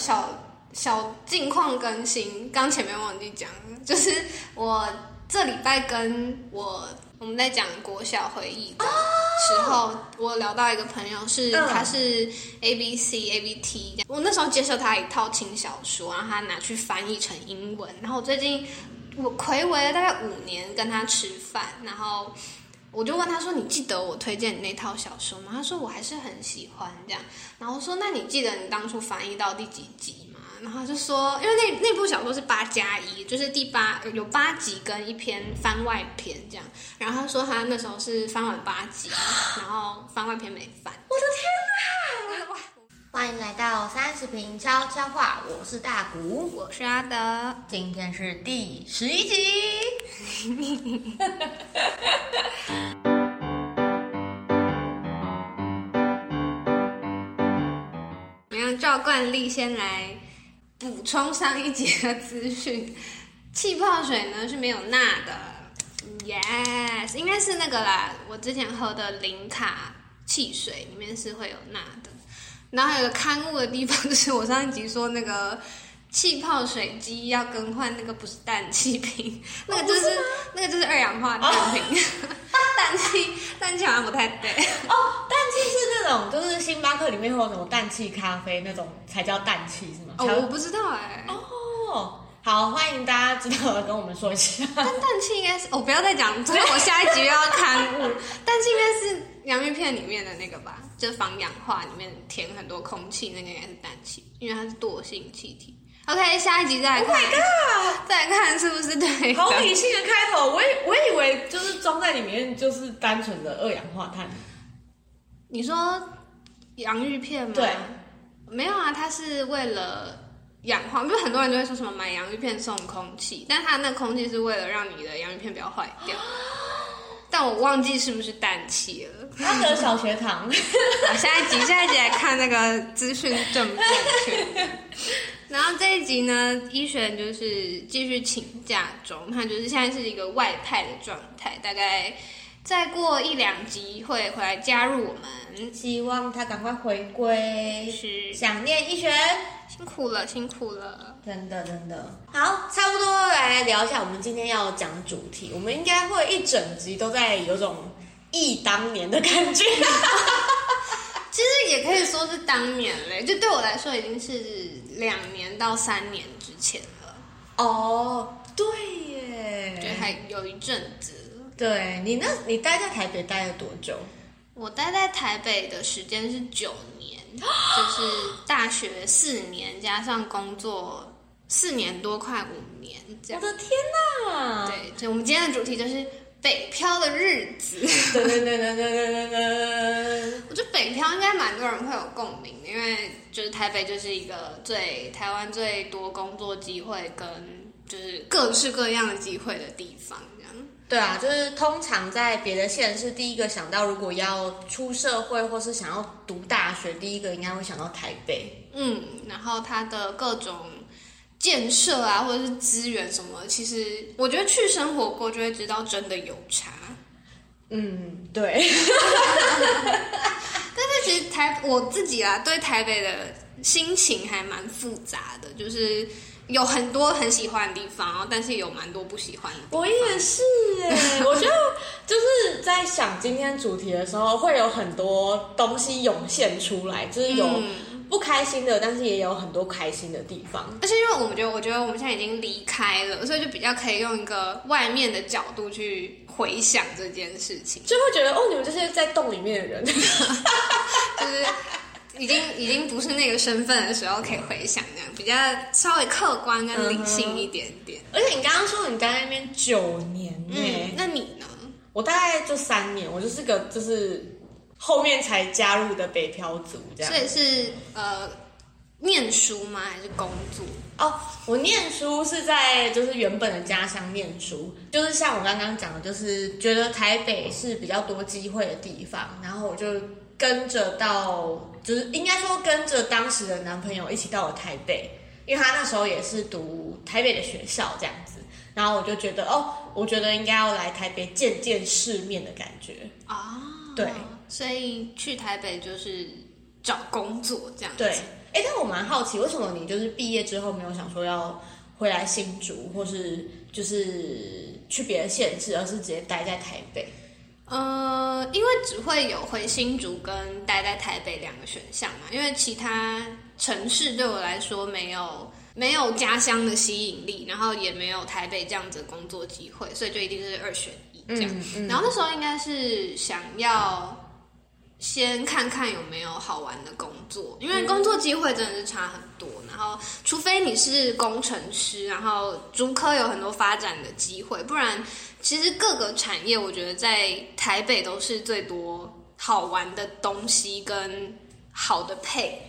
小小近况更新，刚前面忘记讲，就是我这礼拜跟我我们在讲国小回忆的时候，我聊到一个朋友是嗯他是 A B C A B T，我那时候接受他一套轻小说，然后他拿去翻译成英文，然后我最近我暌违了大概五年跟他吃饭，然后。我就问他说：“你记得我推荐你那套小说吗？”他说：“我还是很喜欢这样。”然后我说：“那你记得你当初翻译到第几集吗？”然后他就说：“因为那那部小说是八加一，就是第八有八集跟一篇番外篇这样。”然后他说他那时候是翻完八集，然后番外篇没翻。我的天哪！欢迎来到三十瓶悄悄话，我是大谷，我是阿德，今天是第十一集。我们要照惯例先来补充上一节的资讯。气泡水呢是没有钠的，yes，应该是那个啦。我之前喝的零卡汽水里面是会有钠的。然后还有个刊物的地方，就是我上一集说那个气泡水机要更换那个不是氮气瓶，那个就是、那个就是二氧化碳瓶，氮气氮气好像不太对。哦，氮气是那种，就是星巴克里面会有什么氮气咖啡那种才叫氮气是吗？哦，我不知道哎、哦，好，欢迎大家知道的跟我们说一下。但氮气应该是，我、不要再讲，所以我下一集又要刊物。氮气应该是洋芋片里面的那个吧，就是防氧化里面填很多空气，那个应该是氮气，因为它是惰性气体。OK，下一集再来 Oh 看 my god！再来看是不是对。好理性的开头，我以我以为就是装在里面就是单纯的二氧化碳。你说洋芋片吗？对，没有啊，它是为了氧化，因为很多人就会说什么买洋芋片送空气，但它那空气是为了让你的洋芋片不要坏掉。但我忘记是不是氮气了。他得小学堂，好，下一集下一集来看那个资讯正不正确。然后这一集呢，医璇就是继续请假中，他就是现在是一个外派的状态，大概再过一两集会回来加入我们。希望他赶快回归。是想念一璇，辛苦了，辛苦了。真的真的好，差不多来聊一下我们今天要讲的主题。我们应该会一整集都在有种忆当年的感觉。其实也可以说是当年嘞，就对我来说已经是两年到三年之前了，哦，对耶，对，还有一阵子。对你那，你待在台北待了多久？我待在台北的时间是九年，就是大学四年加上工作四年多快五年这样。我的天呐对所以我们今天的主题就是北漂的日子。我觉得北漂应该蛮多人会有共鸣因为就是台北就是一个最台湾最多工作机会跟就是各式各样的机会的地方这样。对啊，就是通常在别的县市，第一个想到如果要出社会或是想要读大学，第一个应该会想到台北。嗯，然后它的各种建设啊，或者是资源什么，其实我觉得去生活过就会知道真的有差。嗯，对 但是其实台我自己啊，对台北的心情还蛮复杂的，就是有很多很喜欢的地方，然后但是有蛮多不喜欢的。我也是哎，我觉得就是在想今天主题的时候，会有很多东西涌现出来，就是有嗯不开心的，但是也有很多开心的地方。而且因为我们觉得，我觉得我们现在已经离开了，所以就比较可以用一个外面的角度去回想这件事情，就会觉得哦，你们这些在洞里面的人，就是已经已经不是那个身份的时候可以回想这样，比较稍微客观跟理性一点点。而且你刚刚说你待在那边九年呢、嗯，那你呢？我大概就三年，我就是个就是后面才加入的北漂族这样所。以是呃念书吗？还是工作？哦，我念书是在就是原本的家乡念书，就是像我刚刚讲的，就是觉得台北是比较多机会的地方，然后我就跟着到，就是应该说跟着当时的男朋友一起到了台北，因为他那时候也是读台北的学校这样子，然后我就觉得哦，我觉得应该要来台北见见世面的感觉。啊，对，所以去台北就是找工作这样子。对，哎，但我蛮好奇，为什么你就是毕业之后没有想说要回来新竹，或是就是去别的县市，而是直接待在台北？呃，因为只会有回新竹跟待在台北两个选项嘛，因为其他城市对我来说没有没有家乡的吸引力，然后也没有台北这样子的工作机会，所以就一定是二选一这样。然后那时候应该是想要先看看有没有好玩的工作，因为工作机会真的是差很多。然后除非你是工程师，然后竹科有很多发展的机会，不然。其实各个产业，我觉得在台北都是最多好玩的东西跟好的配，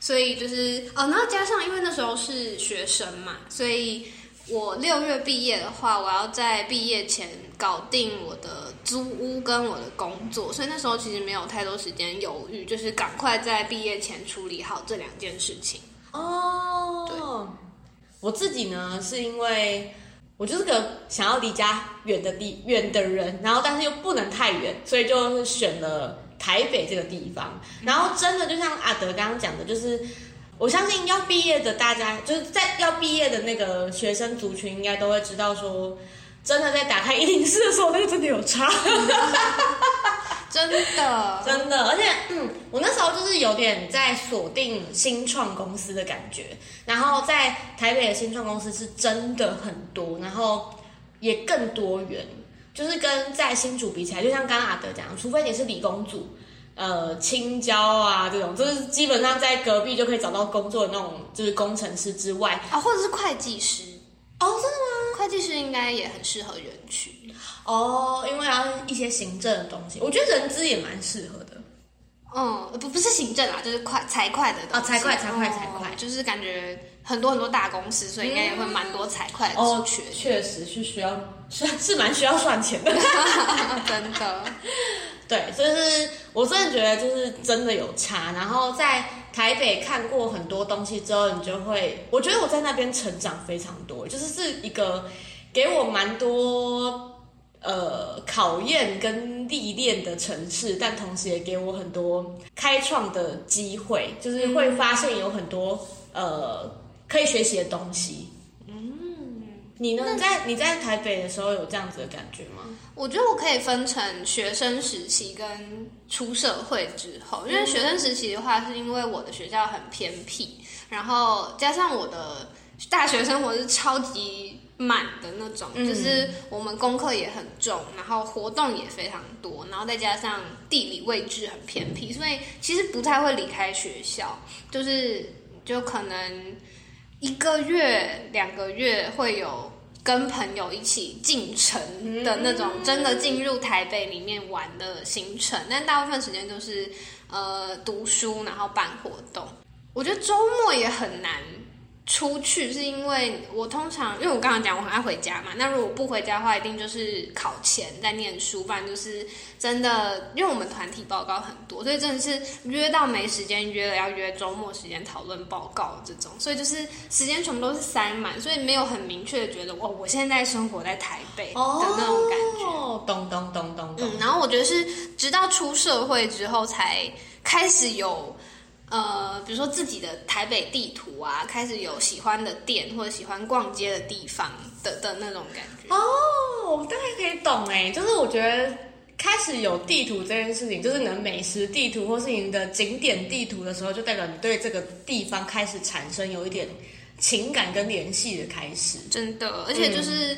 所以就是哦，然后加上因为那时候是学生嘛，所以我六月毕业的话，我要在毕业前搞定我的租屋跟我的工作，所以那时候其实没有太多时间犹豫，就是赶快在毕业前处理好这两件事情。哦，对，我自己呢是因为。我就是个想要离家远的地远的人，然后但是又不能太远，所以就是选了台北这个地方。然后真的就像阿德刚刚讲的，就是我相信要毕业的大家，就是在要毕业的那个学生族群，应该都会知道说，真的在打开一零四的时候，那个真的有差。真的，真的，而且，嗯，我那时候就是有点在锁定新创公司的感觉，然后在台北的新创公司是真的很多，然后也更多元，就是跟在新竹比起来，就像刚刚阿德讲，除非你是理工组，呃，青椒啊这种，就是基本上在隔壁就可以找到工作的那种，就是工程师之外，啊，或者是会计师，哦，真的吗？会计师应该也很适合园区。哦，因为要一些行政的东西，我觉得人资也蛮适合的。嗯，不不是行政啊，就是快财会的哦，财会财会财会，就是感觉很多很多大公司，所以应该也会蛮多财会的缺。确实是需要，是 是蛮需要算钱的，真的。对，就是我真的觉得就是真的有差。然后在台北看过很多东西之后，你就会，我觉得我在那边成长非常多，就是是一个给我蛮多。呃，考验跟历练的城市，但同时也给我很多开创的机会，就是会发现有很多呃可以学习的东西。嗯，你呢？在你在台北的时候有这样子的感觉吗？我觉得我可以分成学生时期跟出社会之后，因为学生时期的话，是因为我的学校很偏僻，然后加上我的大学生活是超级。满的那种，就是我们功课也很重，然后活动也非常多，然后再加上地理位置很偏僻，所以其实不太会离开学校，就是就可能一个月、两个月会有跟朋友一起进城的那种，真的进入台北里面玩的行程，但大部分时间都是呃读书，然后办活动。我觉得周末也很难。出去是因为我通常，因为我刚刚讲我很爱回家嘛。那如果不回家的话，一定就是考前在念书，不然就是真的，因为我们团体报告很多，所以真的是约到没时间约了，要约周末时间讨论报告这种，所以就是时间全部都是塞满，所以没有很明确的觉得哦，我现在生活在台北的那种感觉。咚咚咚咚咚。嗯，然后我觉得是直到出社会之后才开始有。呃，比如说自己的台北地图啊，开始有喜欢的店或者喜欢逛街的地方的的那种感觉。哦，我大概可以懂哎，就是我觉得开始有地图这件事情，就是能美食地图或是你的景点地图的时候，就代表你对这个地方开始产生有一点情感跟联系的开始。真的，而且就是。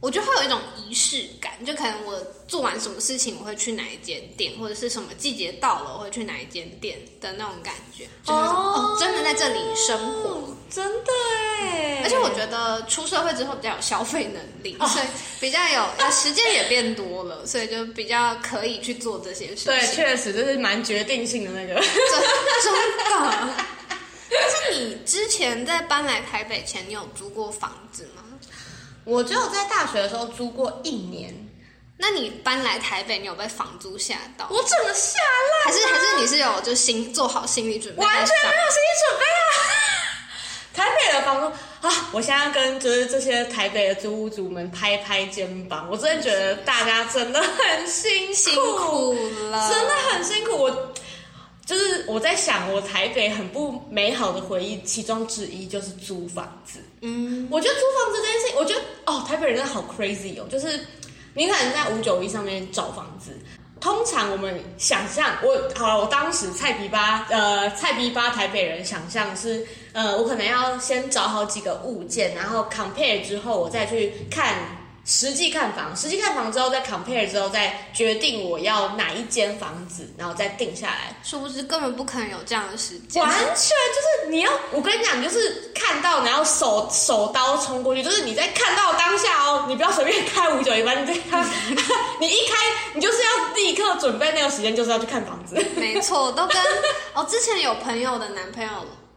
我觉得会有一种仪式感，就可能我做完什么事情，我会去哪一间店，或者是什么季节到了，我会去哪一间店的那种感觉，就是哦，真的在这里生活，真的哎。而且我觉得出社会之后比较有消费能力，所以比较有，时间也变多了，所以就比较可以去做这些事情。对，确实就是蛮决定性的那个，真的。但是你之前在搬来台北前，你有租过房子吗？我只有在大学的时候租过一年，那你搬来台北，你有被房租吓到？我整个吓烂，还是还是你是有就心做好心理准备？完全没有心理准备啊！台北的房租啊，我现在跟就是这些台北的租屋主们拍拍肩膀，我真的觉得大家真的很辛苦了，真的很辛苦。我就是我在想，我台北很不美好的回忆，其中之一就是租房子。嗯，我觉得租房子这件事情，我觉得哦，台北人真的好 crazy 哦，就是你可能在五九一上面找房子。通常我们想象，我好了，我当时菜皮吧，呃，菜皮吧台北人想象是，呃，我可能要先找好几个物件，然后 compare 之后，我再去看实际看房，实际看房之后再 compare 之后再决定我要哪一间房子，然后再定下来。殊不知根本不可能有这样的时间。完全就是你要，我跟你讲，你就是看到然后手手刀冲过去，就是你在看到当下哦，你不要随便开五九一班，你这样，你一开你就是要立刻准备那个时间，就是要去看房子。没错，都跟哦，之前有朋友的男朋友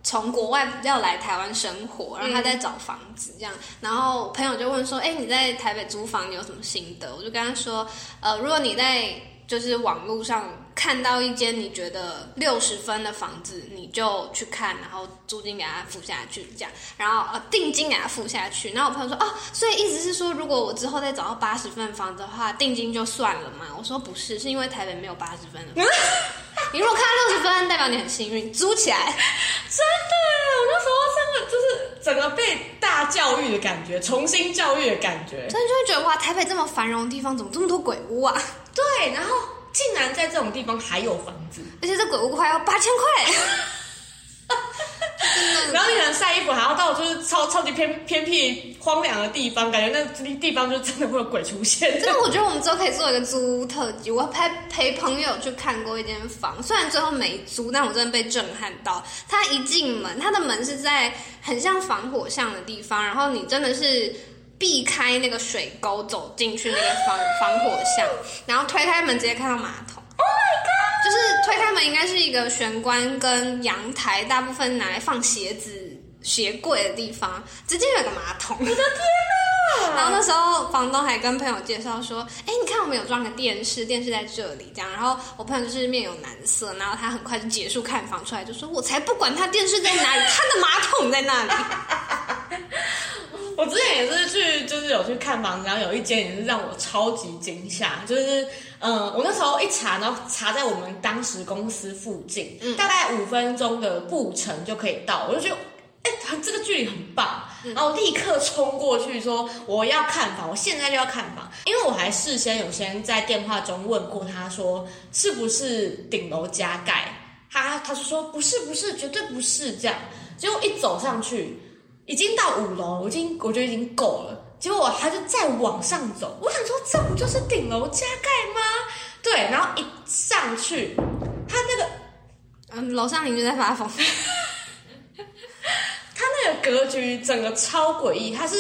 从国外要来台湾生活，然后他在找房子这样，然后朋友就问说：“哎，你在台北租房你有什么心得？”我就跟他说：“呃，如果你在就是网络上看到一间你觉得六十分的房子，你就去看，然后租金给他付下去，这样，然后呃定金给他付下去。然后我朋友说：哦，所以意思是说，如果我之后再找到八十分的房子的话，定金就算了嘛？我说不是，是因为台北没有八十分的房子。你如果看到六十分，代表你很幸运，租起来。真的，我那时候真的就是整个被大教育的感觉，重新教育的感觉。真的就会觉得哇，台北这么繁荣的地方，怎么这么多鬼屋啊？对，然后竟然在这种地方还有房子，而且这鬼屋快要八千块。然后你可能晒衣服还要到就是超超级偏偏僻荒凉的地方，感觉那地方就真的会有鬼出现。真的，我觉得我们之后可以做一个租屋特辑。我陪陪朋友去看过一间房，虽然最后没租，但我真的被震撼到。他一进门，他的门是在很像防火巷的地方，然后你真的是避开那个水沟走进去那个防防火巷，然后推开门直接看到马桶。Oh my god！就是推开门应该是一个玄关跟阳台，大部分拿来放鞋子、鞋柜的地方，直接有个马桶。我的天哪！然后那时候 房东还跟朋友介绍说：“哎，你看我们有装个电视，电视在这里。”这样，然后我朋友就是面有难色，然后他很快就结束看房出来，就说：“我才不管他电视在哪里，他的马桶在那里。”我之前也是去，就是有去看房子，然后有一间也是让我超级惊吓，就是嗯，我那时候一查，然后查在我们当时公司附近，大概五分钟的步程就可以到，我就觉得。哎，这个距离很棒，然后立刻冲过去说我要看房，我现在就要看房，因为我还事先有先在电话中问过他说是不是顶楼加盖，他他就说不是不是，绝对不是这样，结果一走上去。已经到五楼，我已经我觉得已经够了。结果我还是再往上走，我想说这不就是顶楼加盖吗？对，然后一上去，他那个嗯，楼上邻居在发疯。这个格局整个超诡异，它是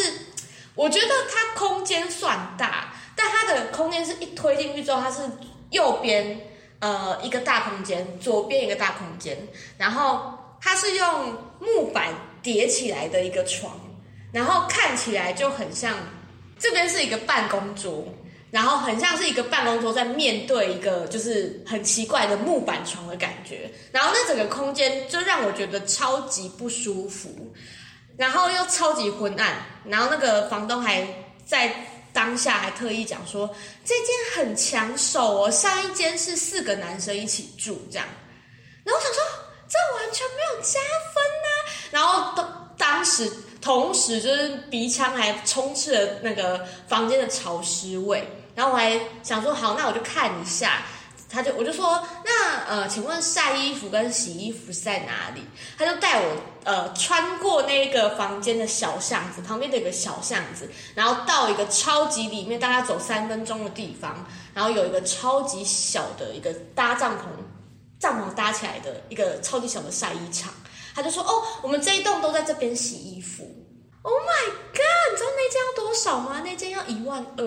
我觉得它空间算大，但它的空间是一推进去之后，它是右边呃一个大空间，左边一个大空间，然后它是用木板。叠起来的一个床，然后看起来就很像，这边是一个办公桌，然后很像是一个办公桌在面对一个就是很奇怪的木板床的感觉，然后那整个空间就让我觉得超级不舒服，然后又超级昏暗，然后那个房东还在当下还特意讲说这间很抢手哦，上一间是四个男生一起住这样，然后我想说这完全没有加分呐。然后当当时同时就是鼻腔还充斥了那个房间的潮湿味，然后我还想说好，那我就看一下，他就我就说那呃，请问晒衣服跟洗衣服在哪里？他就带我呃穿过那个房间的小巷子，旁边的一个小巷子，然后到一个超级里面，大概走三分钟的地方，然后有一个超级小的一个搭帐篷，帐篷搭起来的一个超级小的晒衣场。他就说：“哦，我们这一栋都在这边洗衣服。”Oh my god！你知道那间要多少吗？那间要一万二。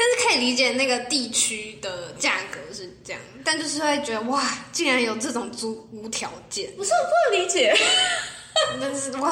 但是可以理解那个地区的价格是这样，但就是会觉得哇，竟然有这种租屋条件，不是我不能理解。但是哇，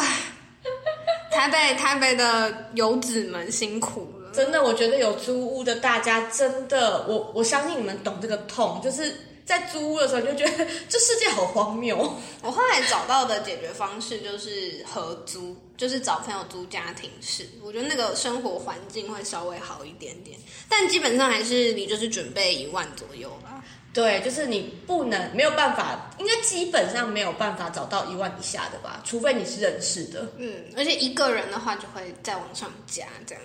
台北台北的游子们辛苦了，真的，我觉得有租屋的大家真的，我我相信你们懂这个痛，就是。在租屋的时候，就觉得这世界好荒谬。我后来找到的解决方式就是合租，就是找朋友租家庭式。我觉得那个生活环境会稍微好一点点，但基本上还是你就是准备一万左右吧。对，就是你不能没有办法，应该基本上没有办法找到一万以下的吧，除非你是认识的。嗯，而且一个人的话就会再往上加这样，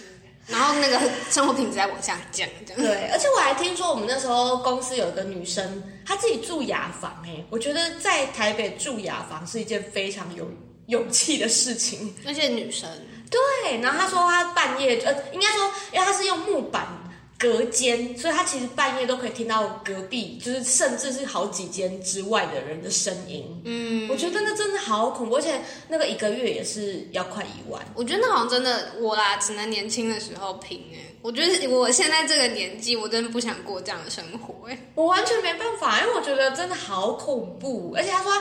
嗯然后那个生活品质再往下降这样。对，而且我还听说我们那时候公司有一个女生，她自己住雅房、哎，我觉得在台北住雅房是一件非常有勇气的事情。那些女生，对，然后他说他半夜，呃，应该说，因为他是用木板隔间，所以他其实半夜都可以听到隔壁，就是甚至是好几间之外的人的声音。嗯，我觉得那真的好恐怖，而且那个一个月也是要快一万。我觉得那好像真的我啦，只能年轻的时候拼哎。我觉得我现在这个年纪，我真的不想过这样的生活哎。我完全没办法，因为我觉得真的好恐怖。而且他说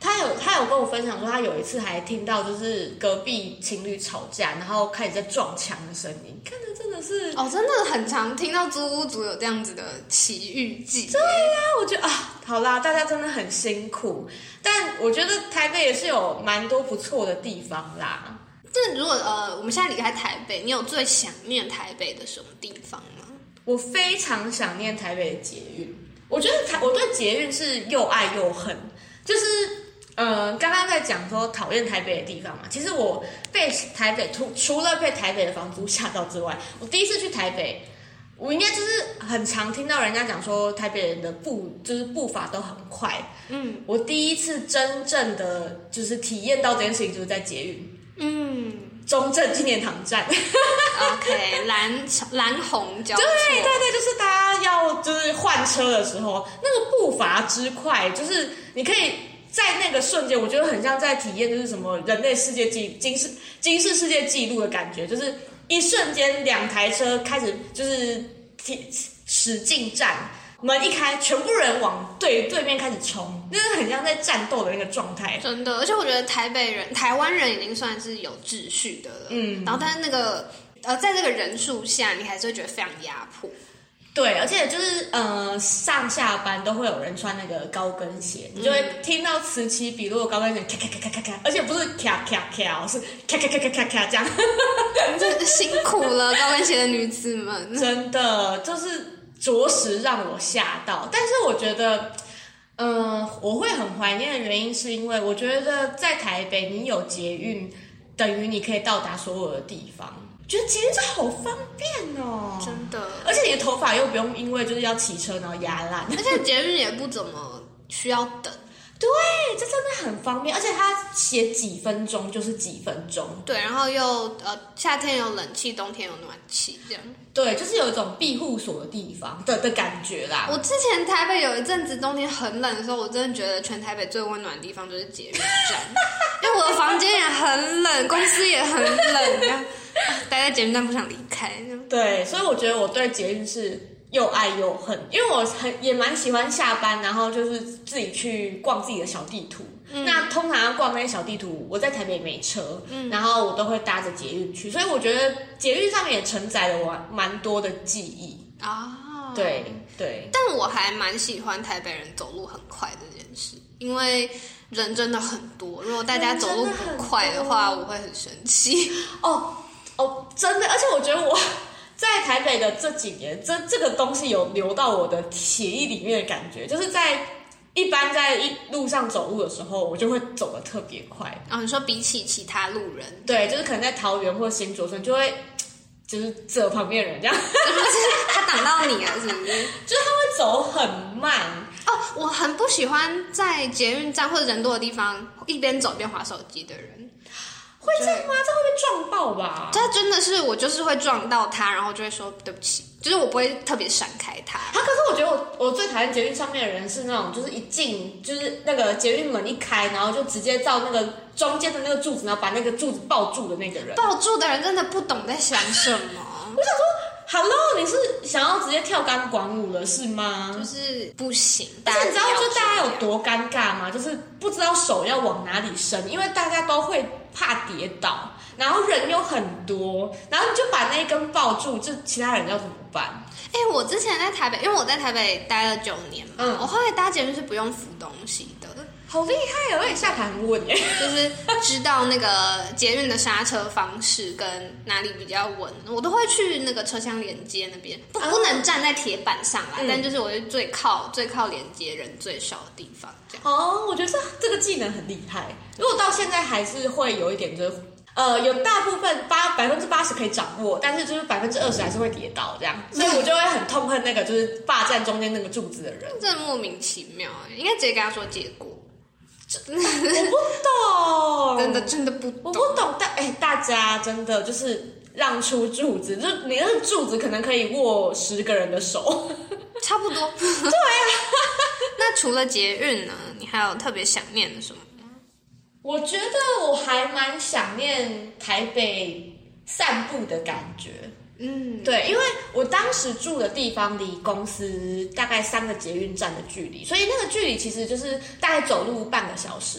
他他有他有跟我分享说，他有一次还听到就是隔壁情侣吵架，然后开始在撞墙的声音，看着真的是哦，真的很常听到租屋族有这样子的奇遇记。对呀、我觉得啊，好啦，大家真的很辛苦，但我觉得台北也是有蛮多不错的地方啦。这如果呃，我们现在离开台北，你有最想念台北的什么地方吗？我非常想念台北的捷运，我觉得台我对捷运是又爱又恨，就是呃，刚刚在讲说讨厌台北的地方嘛，其实我被台北除除了被台北的房租吓到之外，我第一次去台北。我应该就是很常听到人家讲说台北人的步就是步伐都很快，嗯我第一次真正的就是体验到这件事情，就是在捷运嗯中正纪念堂站。，OK，蓝蓝红交错，对对对，就是大家要就是换车的时候，那个步伐之快，就是你可以在那个瞬间，我觉得很像在体验就是什么人类世界纪金世金世世界纪录的感觉，就是一瞬间两台车开始就是提使劲站。门一开，全部人往对对面开始冲，那是很像在战斗的那个状态。真的，而且我觉得台北人、台湾人已经算是有秩序的了，嗯然后但是那个呃，在这个人数下，你还是会觉得非常压迫。对，而且就是呃，上下班都会有人穿那个高跟鞋，你就会听到此起彼落的高跟鞋咔咔咔咔咔咔，而且不是咔咔咔，是咔咔咔咔咔咔这样，这辛苦了高跟鞋的女子们。真的就是着实让我吓到。但是我觉得，嗯、我会很怀念的原因是因为我觉得在台北你有捷运，等于你可以到达所有的地方，觉得捷运这好方便哦，真的，而且你的头发又不用因为就是要骑车然后压烂。而且捷运也不怎么需要等。对，这真的很方便，而且它写几分钟就是几分钟。对，然后又呃，夏天有冷气，冬天有暖气，这样。对，就是有一种庇护所的地方的的感觉啦。我之前台北有一阵子冬天很冷的时候，我真的觉得全台北最温暖的地方就是捷运站，因为我的房间也很冷，公司也很冷，这样啊 待在捷运站不想离开。对，所以我觉得我对捷运是又爱又恨，因为我很也蛮喜欢下班，然后就是自己去逛自己的小地图。那通常要逛那些小地图，我在台北没车，然后我都会搭着捷运去，所以我觉得捷运上面也承载了我蛮多的记忆。啊，。对对，但我还蛮喜欢台北人走路很快这件事，因为人真的很多。如果大家走路不快的话，我会很生气。哦哦，真的，而且我觉得我在台北的这几年，这这个东西有流到我的血液里面的感觉，就是在一般在一路上走路的时候，我就会走得特别快。啊你说比起其他路人，对，就是可能在桃园或新竹村，就会 就是这旁边的人这样，就 是他挡到你啊，是不是？就是他会走很慢。哦，我很不喜欢在捷运站或者人多的地方一边走一边划手机的人。会这样吗？这会被撞爆吧？这真的是我就是会撞到他，然后就会说对不起，就是我不会特别闪开他。啊！可是我觉得我我最讨厌捷运上面的人是那种，就是一进就是那个捷运门一开，然后就直接照那个中间的那个柱子，然后把那个柱子抱住的那个人。抱住的人真的不懂在想什么，我想说 Hello，你是想要直接跳钢管舞了是吗？就是不行。但是你知道，就大家有多尴尬吗？就是不知道手要往哪里伸，因为大家都会怕跌倒，然后人又很多，然后你就把那一根抱住，就其他人要怎么办？哎、我之前在台北，因为我在台北待了九年嘛，嗯我后来搭捷运是不用扶东西的，好厉害哦！而且下盘很稳耶。就是知道那个捷运的刹车方式跟哪里比较稳，我都会去那个车厢连接那边，不哦不能站在铁板上啦，嗯但就是我是最靠最靠连接人最少的地方，这样。哦，我觉得这这个技能很厉害。如果到现在还是会有一点，就是呃，有大部分八百分之八十可以掌握，但是就是百分之二十还是会跌倒这样，所以我就会很痛恨那个就是霸占中间那个柱子的人。真的莫名其妙哎，应该直接跟他说结果，我不懂，真的真的不我懂。不懂，但哎、大家真的就是让出柱子，就你那个柱子可能可以握十个人的手。差不多。对啊。那除了捷运呢，你还有特别想念的什么？我觉得我还蛮想念台北散步的感觉。嗯，对，因为我当时住的地方离公司大概三个捷运站的距离，所以那个距离其实就是大概走路半个小时。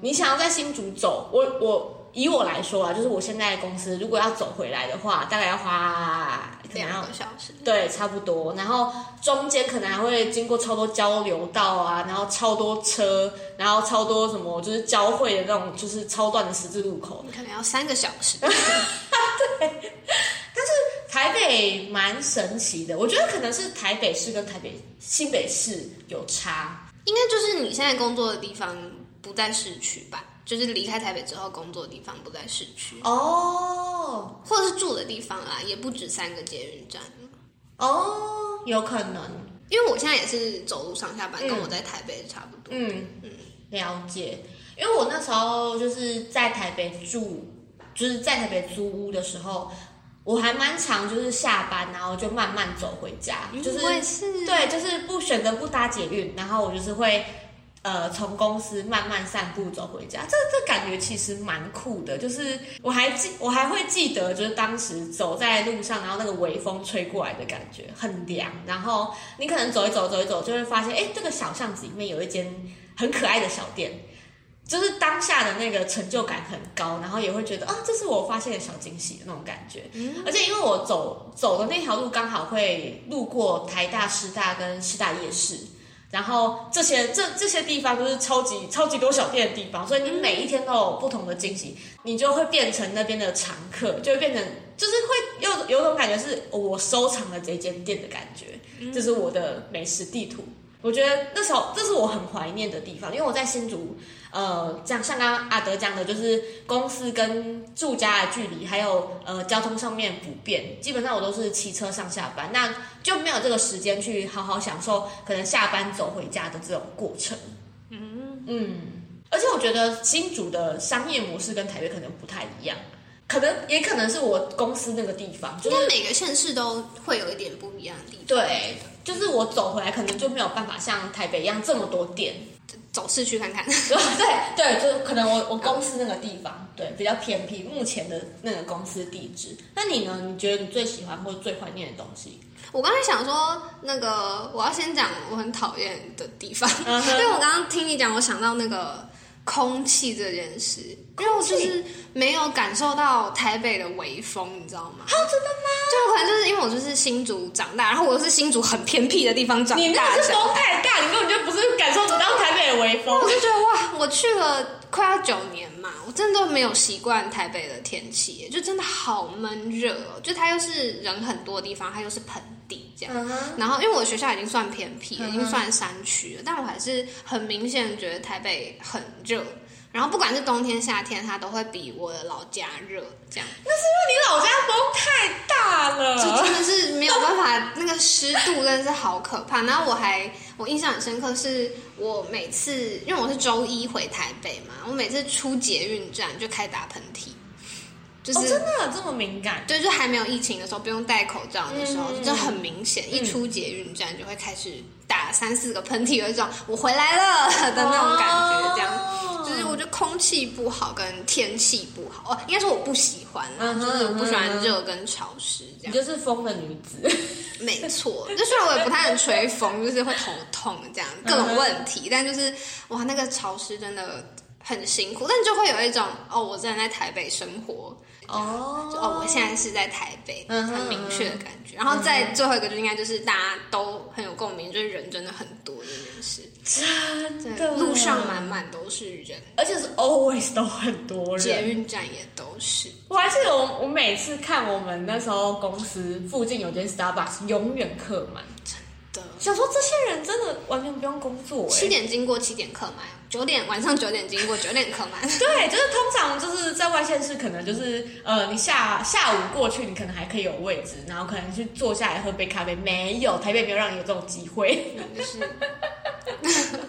你想要在新竹走，我我以我来说啊，就是我现在的公司如果要走回来的话，大概要花两个小时。对，差不多。然后中间可能还会经过超多交流道啊，然后超多车，然后超多什么就是交汇的那种，就是超段的十字路口。你可能要三个小时。台北蛮神奇的，我觉得可能是台北市跟台北新北市有差。应该就是你现在工作的地方不在市区吧？就是离开台北之后工作的地方不在市区，哦或者是住的地方啦，也不止三个捷运站。哦，有可能，因为我现在也是走路上下班，嗯跟我在台北差不多。嗯嗯，了解。因为我那时候就是在台北住，就是在台北租屋的时候，我还蛮常就是下班，然后就慢慢走回家，就是是，对，就是不选择不搭捷运，然后我就是会呃从公司慢慢散步走回家，这这感觉其实蛮酷的。就是我还记我还会记得，就是当时走在路上，然后那个微风吹过来的感觉很凉，然后你可能走一走走一走，就会发现哎这个小巷子里面有一间很可爱的小店。就是当下的那个成就感很高，然后也会觉得啊，这是我发现的小惊喜的那种感觉。而且因为我走走的那条路刚好会路过台大、师大跟师大夜市，然后这些这这些地方都是超级超级多小店的地方，所以你每一天都有不同的惊喜，你就会变成那边的常客，就会变成就是会有有种感觉是我收藏了这间店的感觉，这是我的美食地图。我觉得那时候这是我很怀念的地方，因为我在新竹，呃，这样像刚刚阿德讲的，就是公司跟住家的距离，还有呃交通上面不便，基本上我都是骑车上下班，那就没有这个时间去好好享受可能下班走回家的这种过程。嗯嗯，而且我觉得新竹的商业模式跟台北可能不太一样，可能也可能是我公司那个地方，就是每个县市都会有一点不一样的地方。对，就是我走回来可能就没有办法像台北一样这么多店。走市区看看。对 对，就是可能我我公司那个地方，对比较偏僻，目前的那个公司地址。那你呢？你觉得你最喜欢或者最怀念的东西？我刚才想说，那个我要先讲我很讨厌的地方，因为我刚刚听你讲，我想到那个空气这件事，因为我就是没有感受到台北的微风，你知道吗？啊，真的吗？就可能就是因为我就是新竹长大，然后我又是新竹很偏僻的地方长大的小孩，那是风太大，你根本就不是感受不到台北的微风我。就觉得哇，我去了快要九年嘛，我真的都没有习惯台北的天气，就真的好闷热哦。就它又是人很多的地方，它又是盆地这样。嗯，然后因为我学校已经算偏僻已经算山区了，但我还是很明显觉得台北很热。然后不管是冬天夏天，它都会比我的老家热，这样那是因为你老家风太大就了。真的是没有办法，那个湿度真的是好可怕。然后我还我印象很深刻，是我每次因为我是周一回台北嘛，我每次出捷运站就开始打喷嚏，就是、哦，真的这么敏感？对，就还没有疫情的时候，不用戴口罩的时候，嗯就很明显，一出捷运站就会开始打三四个喷嚏，有一种我回来了的那种感觉，这样。哦就是我觉得空气不好跟天气不好，哦，应该说我不喜欢啦，嗯就是我不喜欢热跟潮湿这样。你就是风的女子。没错，就虽然我也不太能吹风，就是会头痛这样各种问题，但就是哇，那个潮湿真的很辛苦，但就会有一种哦，我真的在台北生活，哦。就哦，我现在是在台北，嗯很明确的感觉。然后再最后一个就应该就是大家都很有共鸣，就是人真的很多这件事，真的。路上满，满都是人，而且是 always 都很多人。捷。运站也都是。我还记得我我每次看我们那时候公司附近有间 Starbucks，永远客满。真的。想说这些人真的完全不用工作哎、七点经过，七点客满；九点晚上九点经过，九点客满。对，就是通常就是在外县市，可能就是呃，你下下午过去，你可能还可以有位置，然后可能去坐下来喝杯咖啡。没有，台北没有让你有这种机会。就是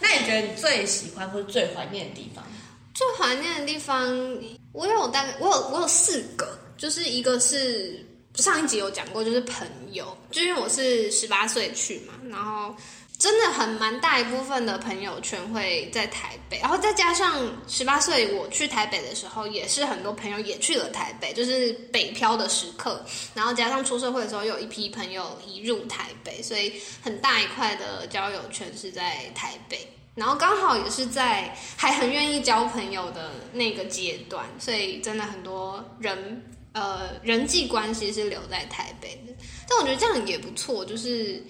那你觉得你最喜欢或者最怀念的地方？最怀念的地方，我有大概我有我有四个，就是一个是上一集有讲过，就是朋友，就因为我是十八岁去嘛，然后真的很蛮大一部分的朋友圈会在台北，然后再加上十八岁我去台北的时候，也是很多朋友也去了台北，就是北漂的时刻，然后加上出社会的时候，有一批朋友移入台北，所以很大一块的交友圈是在台北。然后刚好也是在还很愿意交朋友的那个阶段，所以真的很多人呃人际关系是留在台北的。但我觉得这样也不错，就是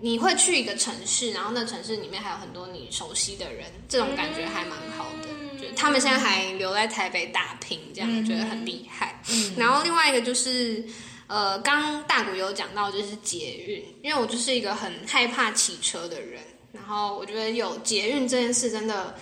你会去一个城市，然后那城市里面还有很多你熟悉的人，这种感觉还蛮好的。就是他们现在还留在台北打拼，这样觉得很厉害。然后另外一个就是。呃，刚刚大谷有讲到就是捷运，因为我就是一个很害怕骑车的人，然后我觉得有捷运这件事真的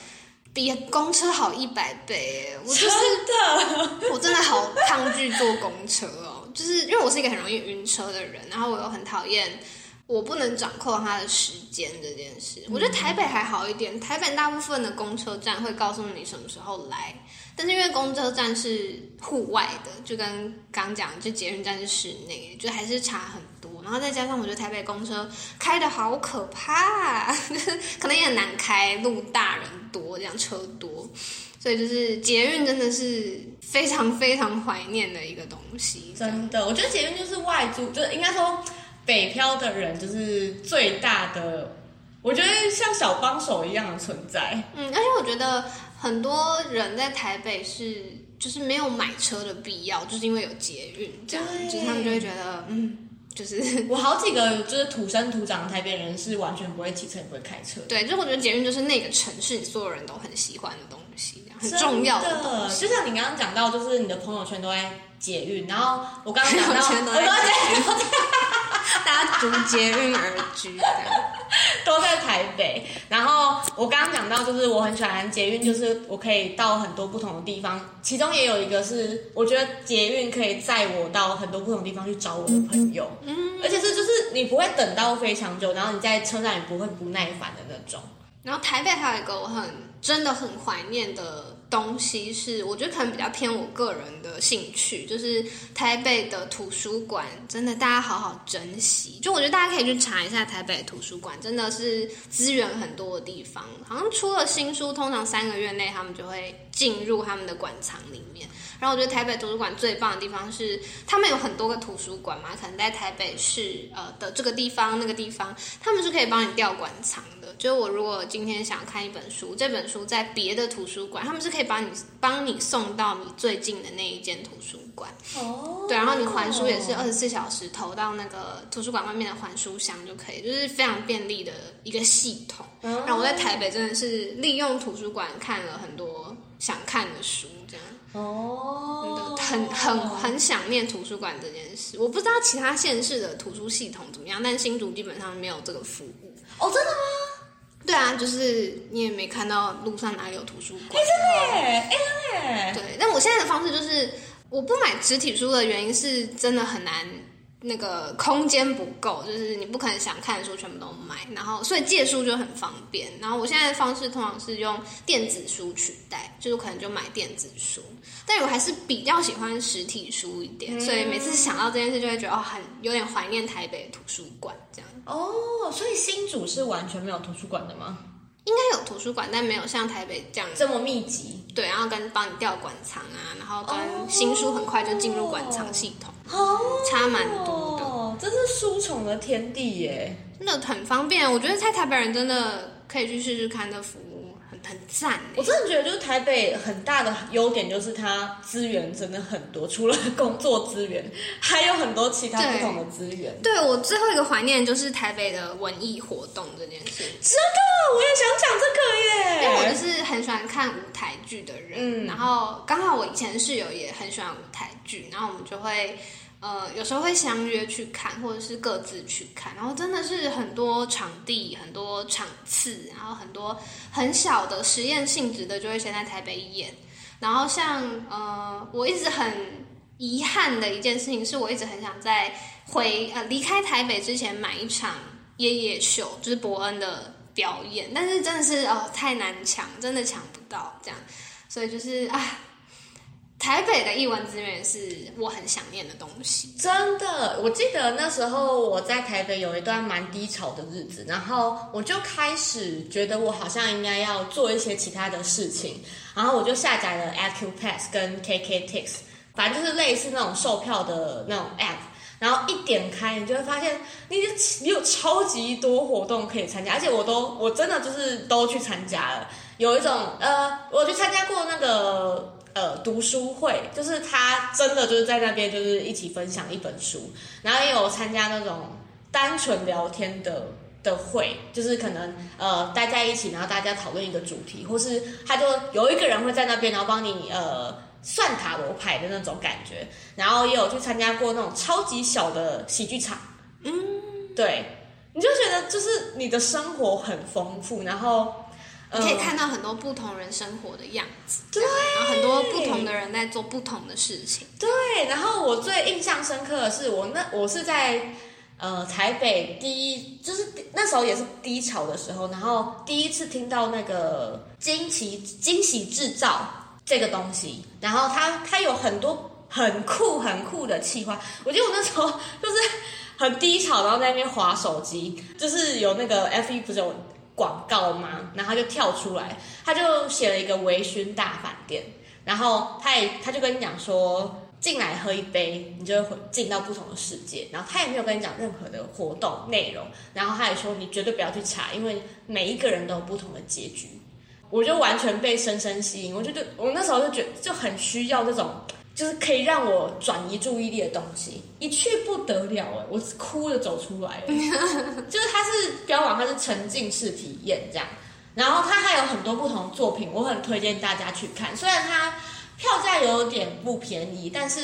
比公车好一百倍，我就是的，我真的好抗拒坐公车哦，就是因为我是一个很容易晕车的人，然后我又很讨厌我不能掌控它的时间这件事。我觉得台北还好一点，台北大部分的公车站会告诉你什么时候来，但是因为公车站是户外的，就跟刚讲，就捷运站是室内，就还是差很多。然后再加上我觉得台北公车开的好可怕、啊，可能也很难开，路大人多，这样车多。所以就是捷运真的是非常非常怀念的一个东西，真的，我觉得捷运就是外租，就是应该说北漂的人就是最大的，我觉得像小帮手一样的存在。嗯，而且我觉得很多人在台北是就是没有买车的必要，就是因为有捷运这样，对就是他们就会觉得嗯，就是我好几个就是土生土长的台北人是完全不会骑车也不会开车的。对，就我觉得捷运就是那个城市所有人都很喜欢的东西，很重要的，西。就像你刚刚讲到，就是你的朋友圈都在捷运，然后我刚刚讲到，朋友圈都在在大家逐捷运而居。都在台北。然后我刚刚讲到，就是我很喜欢捷运，就是我可以到很多不同的地方，其中也有一个是我觉得捷运可以载我到很多不同地方去找我的朋友，嗯，而且是就是你不会等到非常久，然后你在车站也不会不耐烦的那种。然后台北还有一个我很真的很怀念的东西是，我觉得可能比较偏我个人的兴趣，就是台北的图书馆，真的大家好好珍惜。就我觉得大家可以去查一下台北图书馆，真的是资源很多的地方。好像出了新书，通常三个月内他们就会进入他们的馆藏里面。然后我觉得台北图书馆最棒的地方是，他们有很多个图书馆嘛，可能在台北市呃的这个地方、那个地方，他们是可以帮你调馆藏的。就是我如果今天想看一本书，这本书在别的图书馆，他们是可以把你帮你送到你最近的那一间图书馆。哦对，然后你还书也是二十四小时投到那个图书馆外面的还书箱就可以，就是非常便利的一个系统。然后我在台北真的是利用图书馆看了很多想看的书，这样。哦，很很很想念图书馆这件事。我不知道其他县市的图书系统怎么样，但新竹基本上没有这个服务。哦，真的吗？对啊，就是你也没看到路上哪里有图书馆。哎，哎，真的耶，对，但我现在的方式就是，我不买实体书的原因是真的很难，那个空间不够，就是你不可能想看的书全部都买，然后所以借书就很方便。然后我现在的方式通常是用电子书取代，就是可能就买电子书，但我还是比较喜欢实体书一点，所以每次想到这件事就会觉得哦，很有点怀念台北图书馆这样。哦，所以新竹是完全没有图书馆的吗？应该有图书馆，但没有像台北这样这么密集？对，然后跟帮你调馆藏啊，然后跟新书很快就进入馆藏系统，哦，差蛮多的。哦，这是书虫的天地耶！真的很方便。我觉得在台北人真的可以去试试看，的服务很很赞欸。我真的觉得，就是台北很大的优点就是它资源真的很多，除了工作资源，还有很多其他不同的资源。对我最后一个怀念就是台北的文艺活动这件事，真的，我也想讲这个耶。因为我就是很喜欢看舞台剧的人，嗯然后刚好我以前室友也很喜欢舞台剧，然后我们就会。呃，有时候会相约去看，或者是各自去看，然后真的是很多场地、很多场次，然后很多很小的实验性质的，就会先在台北演。然后像呃，我一直很遗憾的一件事情，是我一直很想在回呃离开台北之前买一场夜夜秀，就是伯恩的表演，但是真的是哦太难抢，真的抢不到这样，所以就是啊。台北的艺文资源是我很想念的东西。真的，我记得那时候我在台北有一段蛮低潮的日子，然后我就开始觉得我好像应该要做一些其他的事情，然后我就下载了 Acupass 跟 KKTix，反正就是类似那种售票的那种 app。然后一点开，你就会发现你你有超级多活动可以参加，而且我都我真的就是都去参加了。有一种呃，我去参加过那个。呃，读书会就是他真的就是在那边就是一起分享一本书，然后也有参加那种单纯聊天的的会，就是可能呃待在一起，然后大家讨论一个主题，或是他就有一个人会在那边，然后帮你呃算塔罗牌的那种感觉，然后也有去参加过那种超级小的喜剧场，嗯，对，你就觉得就是你的生活很丰富，然后。你可以看到很多不同人生活的样子，对，然后很多不同的人在做不同的事情，对。然后我最印象深刻的是，我那我是在呃台北第一，就是那时候也是低潮的时候，然后第一次听到那个惊奇惊喜制造这个东西，然后它它有很多很酷很酷的企划，我记得我那时候就是很低潮，然后在那边划手机，就是有那个 F 一不是有。广告吗？然后他就跳出来，他就写了一个微醺大饭店，然后他也他就跟你讲说，进来喝一杯，你就会进到不同的世界。然后他也没有跟你讲任何的活动内容，然后他也说你绝对不要去查，因为每一个人都有不同的结局。我就完全被深深吸引，我就就我那时候就觉就很需要这种。就是可以让我转移注意力的东西，一去不得了哎，我哭着走出来了。就是它是标榜它是沉浸式体验这样，然后它还有很多不同的作品，我很推荐大家去看。虽然它票价有点不便宜，但是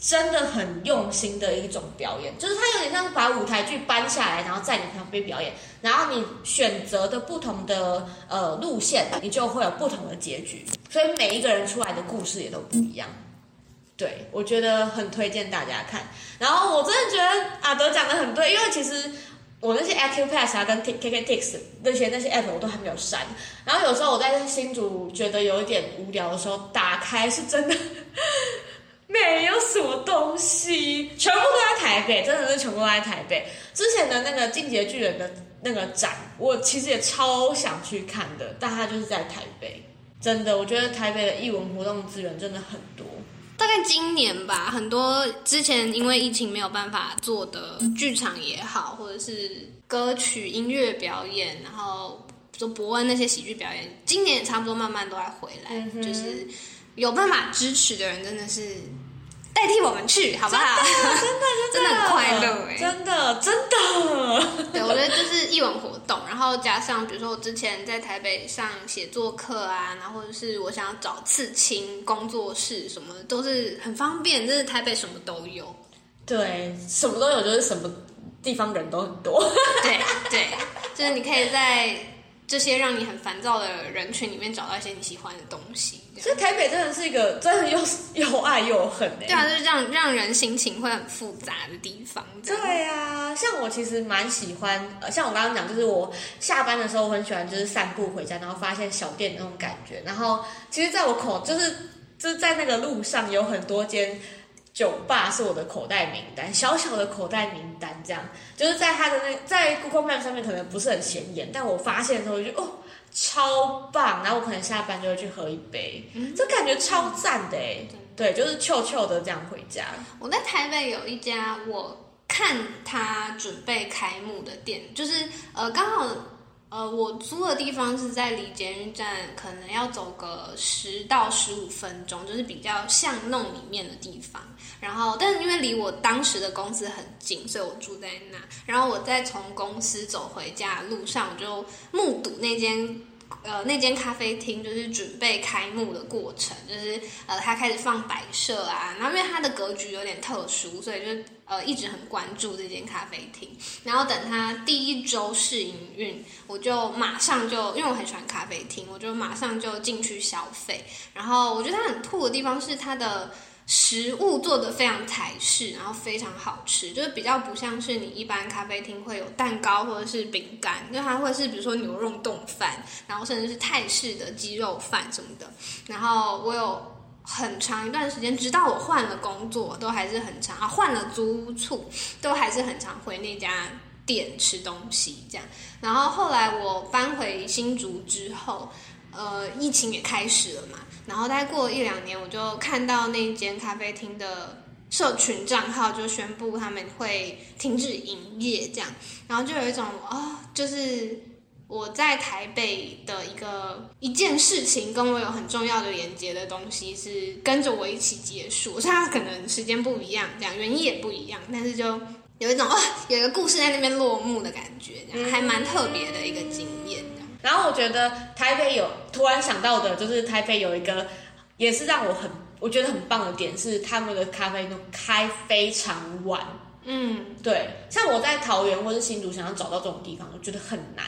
真的很用心的一种表演，就是它有点像把舞台剧搬下来，然后在你旁边表演，然后你选择的不同的呃路线，你就会有不同的结局，所以每一个人出来的故事也都不一样。对，我觉得很推荐大家看。然后我真的觉得阿德讲的很对，因为其实我那些 Acupass 啊跟 KKTix 那些那些 app 我都还没有删。然后有时候我在新竹觉得有一点无聊的时候，打开是真的 没有什么东西，全部都在台北，真的是全部都在台北。之前的那个进阶巨人的那个展，我其实也超想去看的，但它就是在台北。真的，我觉得台北的艺文活动资源真的很多。大概今年吧，很多之前因为疫情没有办法做的剧场也好，或者是歌曲音乐表演，然后说伯恩那些喜剧表演，今年也差不多慢慢都在回来，就是有办法支持的人真的是。代替我们去，好不好？真的，真的很快乐哎，真的，真的。对，我觉得就是艺文活动，然后加上比如说我之前在台北上写作课啊，然后或者是我想要找刺青工作室什么的，都是很方便，就是台北什么都有。对，什么都有，就是什么地方人都很多。对对，就是你可以在。这些让你很烦躁的。人群里面找到一些你喜欢的。东西，所以台北真的是一个真的又又爱又恨哎。对啊，就是让让人心情会很复杂的地方。对啊，像我其实蛮喜欢，呃，像我刚刚讲，就是我下班的时候我很喜欢就是散步回家，然后发现小店那种感觉。然后其实在我口就是就是在那个路上有很多间。酒吧是我的口袋名单，小小的口袋名单，这样就是在他的那在 Google Map 上面可能不是很显眼，但我发现的时候就哦超棒，然后我可能下班就会去喝一杯，这感觉超赞的哎，对，就是臭臭的这样回家。我在台北有一家，我看他准备开幕的店，就是呃刚好呃，我租的地方是在离捷运站可能要走个十到十五分钟，就是比较巷弄里面的地方。然后，但是因为离我当时的公司很近，所以我住在那。然后我在从公司走回家路上，我就目睹那间。呃，那间咖啡厅就是准备开幕的过程，就是呃，他开始放摆设啊，然后因为它的格局有点特殊，所以就呃一直很关注这间咖啡厅。然后等他第一周试营运，我就马上就因为我很喜欢咖啡厅，我就马上就进去消费。然后我觉得它很酷的地方是它的。食物做的非常台式，然后非常好吃，就是比较不像是你一般咖啡厅会有蛋糕或者是饼干，就它会是比如说牛肉冻饭，然后甚至是泰式的鸡肉饭什么的。然后我有很长一段时间，直到我换了工作，都还是很长啊，换了租屋处，都还是很常回那家店吃东西这样。然后后来我搬回新竹之后，呃，疫情也开始了嘛。然后大概过了一两年，我就看到那间咖啡厅的社群账号就宣布他们会停止营业，这样，然后就有一种啊，就是我在台北的一个一件事情跟我有很重要的连接的东西是跟着我一起结束，虽然可能时间不一样，这样原因也不一样，但是就有一种啊，有一个故事在那边落幕的感觉，这样还蛮特别的一个经验。然后我觉得台北有突然想到的，就是台北有一个也是让我很我觉得很棒的点是，他们的咖啡都开非常晚。嗯，对，像我在桃园或是新竹，想要找到这种地方，我觉得很难。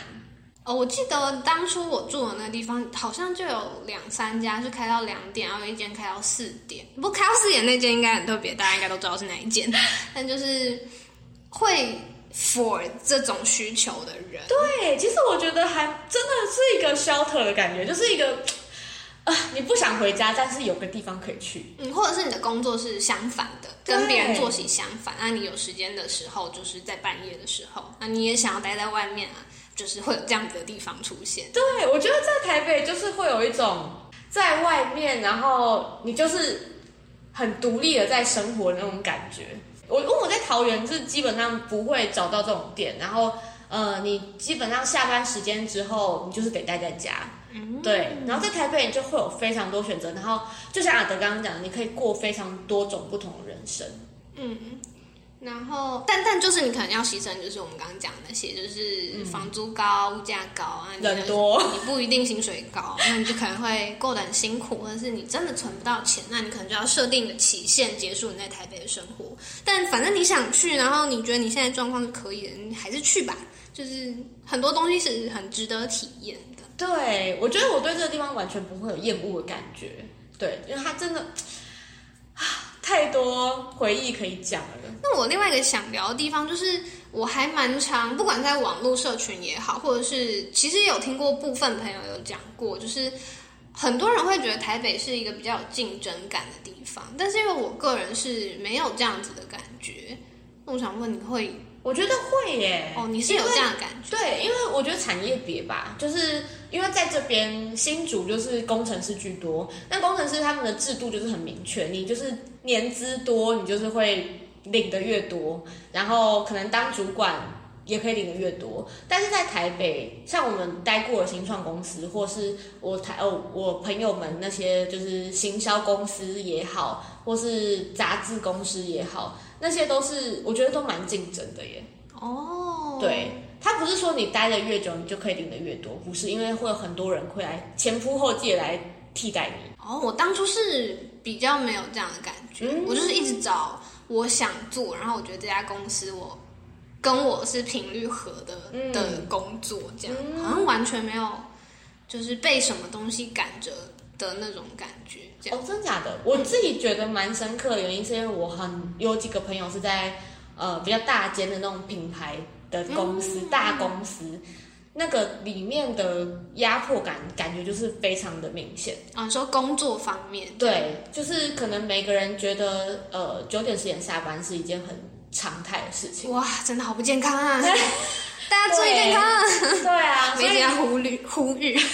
哦，我记得当初我住的那个地方，好像就有两三家是开到两点，然后一间开到四点。不开到四点那间应该很特别，大家应该都知道是哪一间。但就是会。For 这种需求的人，对，其实我觉得还真的是一个 shelter 的感觉，就是一个 啊，你不想回家，但是有个地方可以去，嗯，或者是你的工作是相反的，跟别人作息相反，那你有时间的时候，就是在半夜的时候，那你也想要待在外面啊，就是会有这样子的地方出现。对，我觉得在台北就是会有一种在外面，然后你就是很独立的在生活的那种感觉。我因为我在桃园是基本上不会找到这种店，然后呃，你基本上下班时间之后，你就是得待在家，对。然后在台北你就会有非常多选择，然后就像阿德刚刚讲的，你可以过非常多种不同的人生，嗯。然后，但但就是你可能要牺牲，就是我们刚刚讲的那些，就是房租高、物价高啊，人多，你不一定薪水高，那你就可能会过得很辛苦，或者是你真的存不到钱，那你可能就要设定的期限结束你在台北的生活。但反正你想去，然后你觉得你现在状况是可以的，你还是去吧。就是很多东西是很值得体验的。对，我觉得我对这个地方完全不会有厌恶的感觉。对，因为它真的。太多回忆可以讲了。那我另外一个想聊的地方就是，我还蛮常，不管在网络社群也好，或者是其实有听过部分朋友有讲过，就是很多人会觉得台北是一个比较有竞争感的地方，但是因为我个人是没有这样子的感觉。那我想问，你会？我觉得会耶。哦，你是有这样的感觉？对，因为我觉得产业别吧，就是因为在这边新竹就是工程师居多，那工程师他们的制度就是很明确，你就是年资多，你就是会领的越多，然后可能当主管也可以领的越多。但是在台北，像我们待过的新创公司，或是我台哦我朋友们那些就是行销公司也好，或是杂志公司也好。那些都是我觉得都蛮竞争的耶。哦，对，他不是说你待的越久，你就可以领的越多，不是，因为会有很多人会来前仆后继来替代你。哦，我当初是比较没有这样的感觉，我就是一直找我想做，然后我觉得这家公司我跟我是频率合的的工作，这样好像完全没有就是被什么东西赶着。的那种感觉，哦，真假的？我自己觉得蛮深刻的原因，是因为我很有几个朋友是在呃比较大间的那种品牌的公司，大公司，那个里面的压迫感感觉就是非常的明显。啊，说工作方面，对，就是可能每个人觉得呃九点十点下班是一件很常态的事情。哇，真的好不健康啊！大家注意健康。对啊，所以要呼吁呼吁。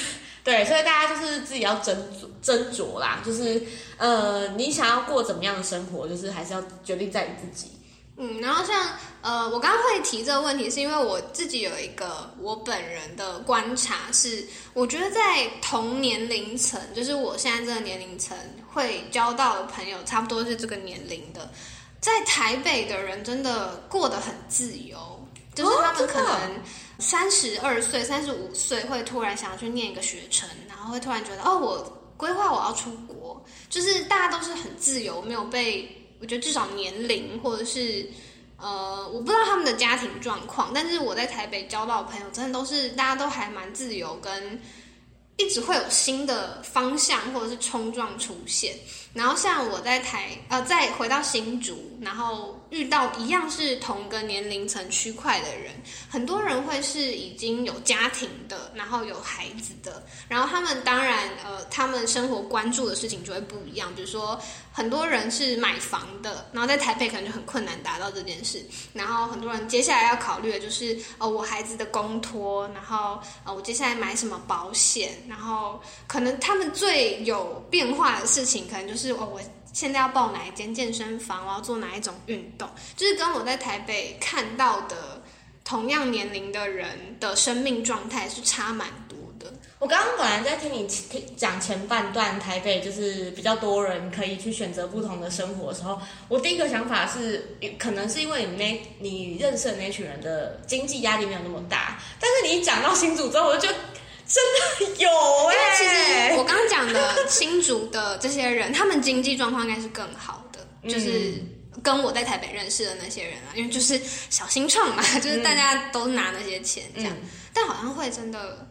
对，所以大家就是自己要斟酌斟酌啦，就是呃，你想要过怎么样的生活，就是还是要决定在你自己。嗯，然后像呃，我刚刚会提这个问题，是因为我自己有一个我本人的观察是，我觉得在同年龄层，就是我现在这个年龄层会交到的朋友，差不多是这个年龄的，在台北的人真的过得很自由，就是他们可能三十二岁、三十五岁会突然想要去念一个学程，然后会突然觉得哦，我规划我要出国，就是大家都是很自由，没有被我觉得至少年龄或者是。呃，我不知道他们的家庭状况，但是我在台北交到的朋友，真的都是大家都还蛮自由，跟一直会有新的方向或者是冲撞出现。然后像我在台呃，再回到新竹，然后遇到一样是同个年龄层区块的人，很多人会是已经有家庭的，然后有孩子的，然后他们当然呃，他们生活关注的事情就会不一样，比如说很多人是买房的，然后在台北可能就很困难达到这件事，然后很多人接下来要考虑的就是呃我孩子的公托，然后呃我接下来买什么保险，然后可能他们最有变化的事情，可能就是。是哦，我现在要报哪一间健身房？我要做哪一种运动？就是跟我在台北看到的同样年龄的人的生命状态是差蛮多的。我刚刚本来在听你听讲前半段台北就是比较多人可以去选择不同的生活的时候，我第一个想法是，可能是因为你那你认识的那群人的经济压力没有那么大。但是你一讲到新组之后，我就。真的有哎！其实我刚刚讲的新竹的这些人，他们经济状况应该是更好的，就是跟我在台北认识的那些人啊，因为就是小新创嘛，就是大家都拿那些钱这样。但好像会真的，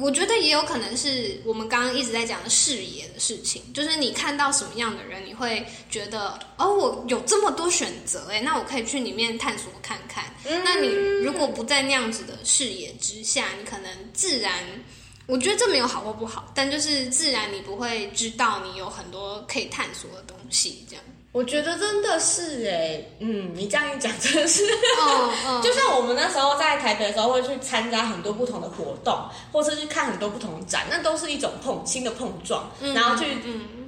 我觉得也有可能是我们刚刚一直在讲的视野的事情，就是你看到什么样的人，你会觉得哦，我有这么多选择哎，那我可以去里面探索看看。那你如果不在那样子的视野之下，你可能自然，我觉得这没有好或不好，但就是自然你不会知道你有很多可以探索的东西，这样。我觉得真的是哎，嗯，你这样一讲真的是，就像我们那时候在台北的时候会去参加很多不同的活动，或是去看很多不同的展，那都是一种碰新的碰撞，然后去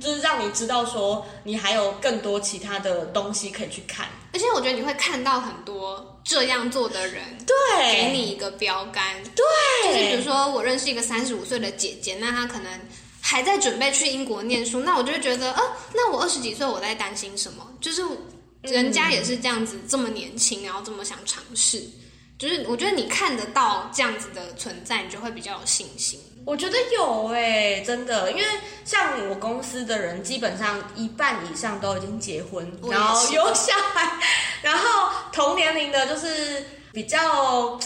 就是让你知道说你还有更多其他的东西可以去看，而且我觉得你会看到很多这样做的人，对，给你一个标杆，对，就是比如说我认识一个三十五岁的姐姐，那她可能。还在准备去英国念书，那我就会觉得，呃，那我二十几岁，我在担心什么？就是人家也是这样子，这么年轻，然后这么想尝试，就是我觉得你看得到这样子的存在，你就会比较有信心。我觉得有诶，真的，因为像我公司的人，基本上一半以上都已经结婚，然后有小孩，然后同年龄的，就是比较，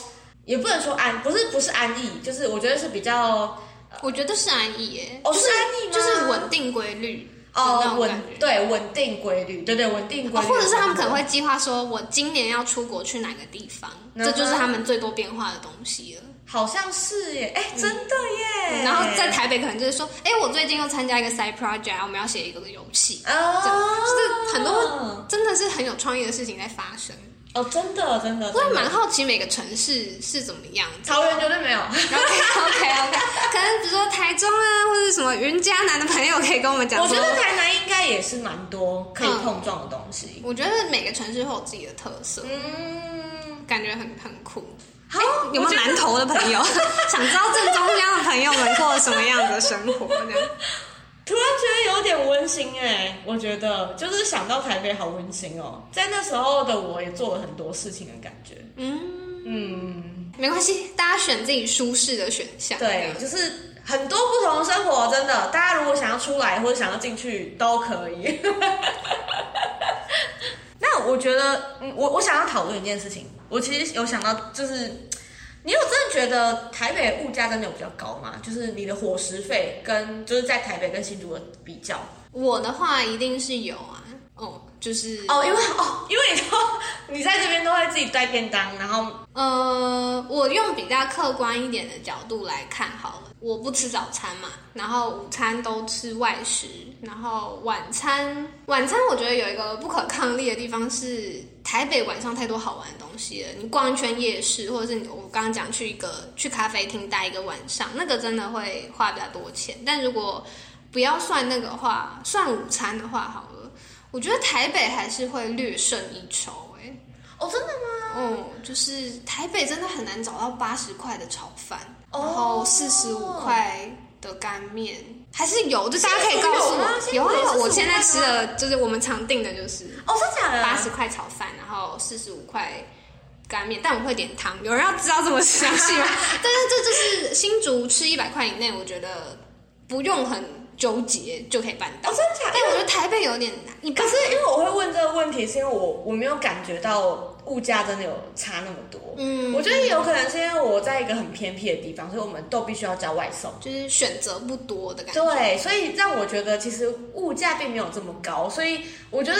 也不能说安，不是不是安逸，就是我觉得是比较。我觉得是安逸耶，哦，是安逸吗？就是稳定规律哦，稳对稳定规律，对对稳定规律，或者是他们可能会计划说，我今年要出国去哪个地方，这就是他们最多变化的东西了。好像是耶，哎，真的耶。然后在台北可能就是说，哎，我最近又参加一个 side project，我们要写一个游戏，哦，就是很多真的是很有创意的事情在发生。哦，真的，真的，我也蛮好奇每个城市是怎么样。桃园绝对没有。OK OK OK，可能比如说台中啊，或者什么云嘉南的朋友可以跟我们讲。我觉得台南应该也是蛮多可以碰撞的东西。我觉得每个城市会有自己的特色，嗯，感觉很很酷。好，有没有南投的朋友 想知道正中央的朋友们过什么样的生活？这样。突然觉得有点温馨哎，我觉得就是想到台北好温馨哦，在那时候的我也做了很多事情的感觉。嗯嗯，没关系，大家选自己舒适的选项。对，就是很多不同的生活，真的，大家如果想要出来或者想要进去都可以。那我觉得，我我想要讨论一件事情，我其实有想到就是。你有真的觉得台北物价真的有比较高吗？就是你的伙食费跟就是在台北跟新竹的比较，我的话一定是有啊。哦，就是哦，因为 哦，因为你都你在这边都会自己带便当，然后呃，我用比较客观一点的角度来看好了。我不吃早餐嘛，然后午餐都吃外食，然后晚餐晚餐我觉得有一个不可抗力的地方是台北晚上太多好玩的东西了。你逛一圈夜市，或者是我刚刚讲去一个去咖啡厅待一个晚上，那个真的会花比较多钱。但如果不要算那个话，算午餐的话好了，我觉得台北还是会略胜一筹。哎，哦，真的吗？嗯，就是台北真的很难找到八十块的炒饭，哦然后四十五块的干面，还是有，就大家可以告诉我，有啊我现在吃的就是我们常订的就是哦，真假的？八十块炒饭，然后四十五块干面，但我会点汤。有人要知道这么详细吗？但是这就是新竹吃一百块以内，我觉得不用很纠结就可以办到。哦，真假的？但我觉得台北有点难，可是因为我会问这个问题，是因为我我没有感觉到物价真的有差那么多。嗯我觉得也有可能是因为我在一个很偏僻的地方，所以我们都必须要叫外送。就是选择不多的感觉。对，所以让我觉得其实物价并没有这么高，所以我觉得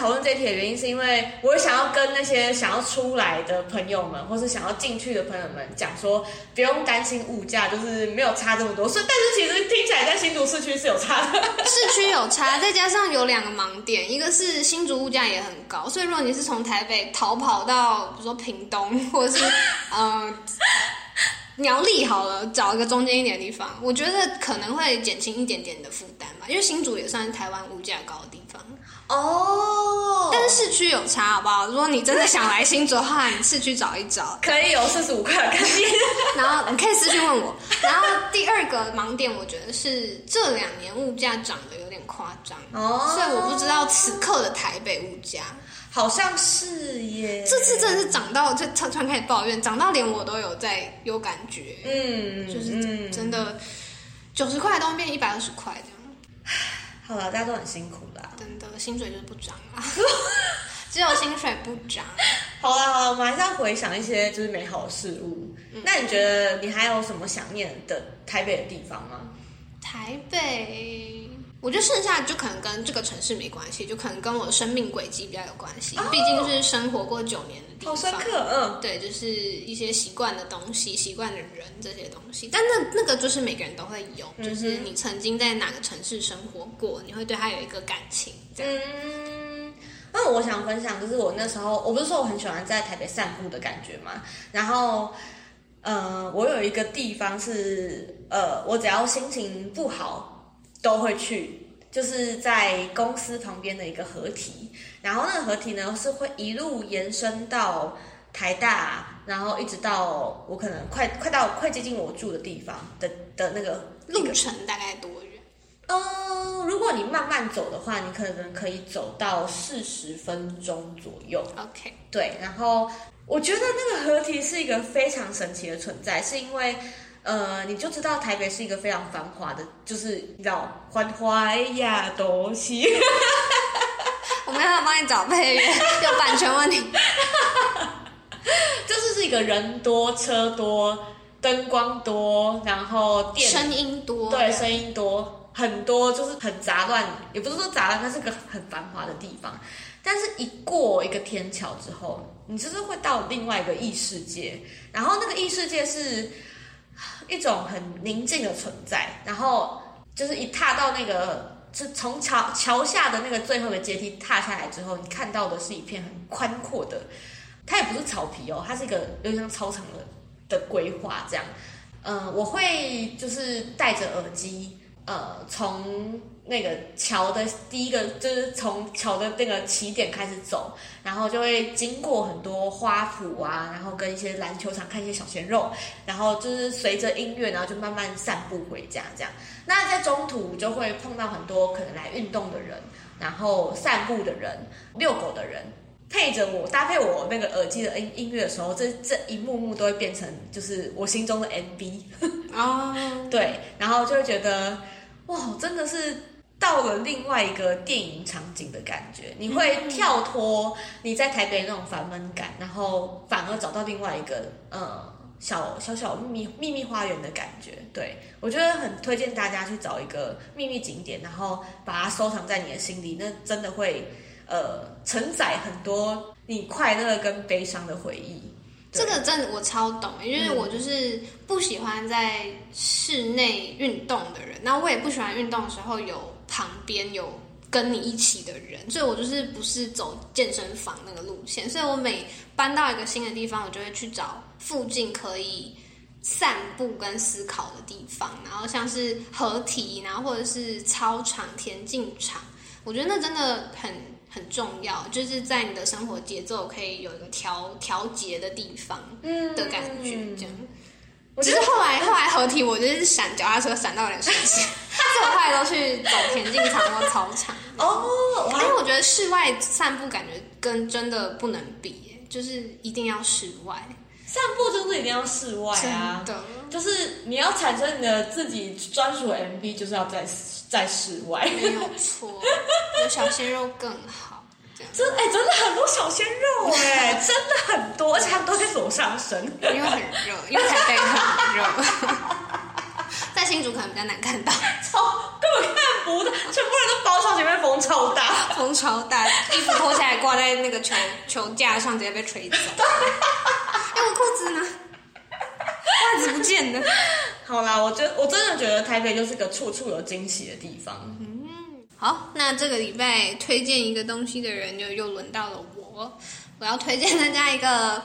讨论这一题的原因，是因为我想要跟那些想要出来的朋友们，或是想要进去的朋友们讲说，不用担心物价，就是没有差这么多。所以，但是其实听起来在新竹市区是有差的。市区有差，再加上有两个盲点，一个是新竹物价也很高，所以如果你是从台北逃跑到比如说屏东或者是呃苗栗好了，找一个中间一点的地方，我觉得可能会减轻一点点的负担吧，因为新竹也算是台湾物价高的地方，哦但是市区有差好不好？如果你真的想来新竹的话，你市区找一找，可以有四十五块的干面。然后你可以私信问我。然后第二个盲点，我觉得是这两年物价涨得有点夸张。哦所以我不知道此刻的台北物价，好像是耶。这次真的是涨到，就突然开始抱怨，涨到连我都有在有感觉，嗯，就是嗯真的九十块的东西变一百二十块这样，好了，大家都很辛苦啦。真的薪水就是不涨啊，只有薪水不涨。好了好了，我们还是要回想一些就是美好的事物。那你觉得你还有什么想念的台北的地方吗？台北，我觉得剩下就可能跟这个城市没关系，就可能跟我的生命轨迹比较有关系，毕竟是生活过九年的地方。好深刻，嗯，对，就是一些习惯的东西、习惯的人这些东西，但那那个就是每个人都会有，就是你曾经在哪个城市生活过，你会对他有一个感情，这样。嗯，那我想分享，就是我那时候，我不是说我很喜欢在台北散步的感觉嘛，然后，呃，我有一个地方是，呃，我只要心情不好都会去，就是在公司旁边的一个合体，然后那个合体呢是会一路延伸到台大，然后一直到我可能快快到快接近我住的地方的的那个路程大概多远？嗯，如果你慢慢走的话，你可能可以走到四十分钟左右。OK，对，然后我觉得那个合体是一个非常神奇的存在，是因为呃，你就知道台北是一个非常繁华的，就是你知道繁华呀东西。我没办法帮你找配乐，有版权问题。就是是一个人多车多灯光多，然后电声音多，对，声音多，很多就是很杂乱，也不是说杂乱，它是个很繁华的地方。但是，一过一个天桥之后，你就是会到另外一个异世界，然后那个异世界是一种很宁静的存在，然后就是一踏到那个，就从桥桥下的那个最后的阶梯踏下来之后，你看到的是一片很宽阔的，它也不是草皮哦，它是一个有点像操场的的规划这样。嗯，我会就是戴着耳机，呃，从那个桥的第一个就是从桥的那个起点开始走，然后就会经过很多花圃啊，然后跟一些篮球场看一些小鲜肉，然后就是随着音乐，然后就慢慢散步回家这样。那在中途就会碰到很多可能来运动的人，然后散步的人、遛狗的人。配着我搭配我那个耳机的音音乐的时候，这这一幕幕都会变成就是我心中的 MV。哦，对，然后就会觉得哇，真的是到了另外一个电影场景的感觉。你会跳脱你在台北那种烦闷感，然后反而找到另外一个呃小小小秘密秘密花园的感觉。对我觉得很推荐大家去找一个秘密景点，然后把它收藏在你的心里，那真的会呃承载很多你快乐跟悲伤的回忆。对这个真的我超懂，因为我就是不喜欢在室内运动的人，然后我也不喜欢运动的时候有旁边有跟你一起的人，所以我就是不是走健身房那个路线，所以我每搬到一个新的地方，我就会去找附近可以散步跟思考的地方，然后像是合体，然后或者是操场、田径场，我觉得那真的很很重要，就是在你的生活节奏可以有一个调调节的地方嗯的感觉，这样。我觉得只是后来后来合体，我就是闪脚踏车闪到有点生气，所以我后来都去走田径场或操场。哦，因为，我觉得室外散步感觉跟真的不能比耶，就是一定要室外，散步就是一定要室外啊真，的。就是你要产生你的自己专属 MV，就是要在在室外。没有错，有小鲜肉更好。真哎、真的很多小鲜肉 哎、真的很多，而且他们都在走上身。因为很热，因为台北很热，在新竹可能比较难看到，超根本看不到，全部人都包上前面风超大。风超大，衣服脱下来挂在那个球 球架上，直接被吹走。哎，我裤子呢？袜子不见了。好啦，我觉得我真的觉得台北就是个处处有惊喜的地方。嗯好，那这个礼拜推荐一个东西的人就又轮到了我，我要推荐大家一个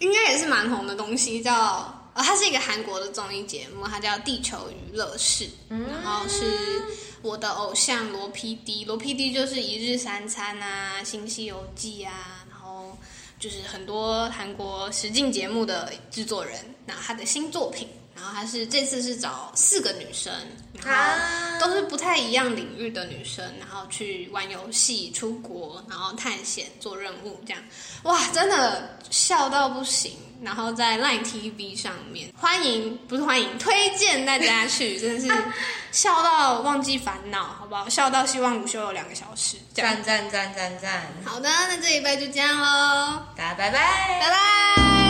应该也是蛮红的东西，叫，它是一个韩国的综艺节目，它叫《地球娱乐室》，然后是我的偶像罗 PD，罗 PD 就是《一日三餐》啊，《新西游记》啊，然后就是很多韩国实境节目的制作人，那他的新作品。然后他是这次是找四个女生，然后啊都是不太一样领域的女生，然后去玩游戏、出国，然后探险、做任务，这样哇，真的笑到不行。然后在 Line TV 上面，欢迎不是欢迎，推荐大家去，真的是 笑到忘记烦恼，好不好？笑到希望午休有两个小时。赞赞赞赞赞！好的，那这一拜就这样喽，大家拜拜。拜拜。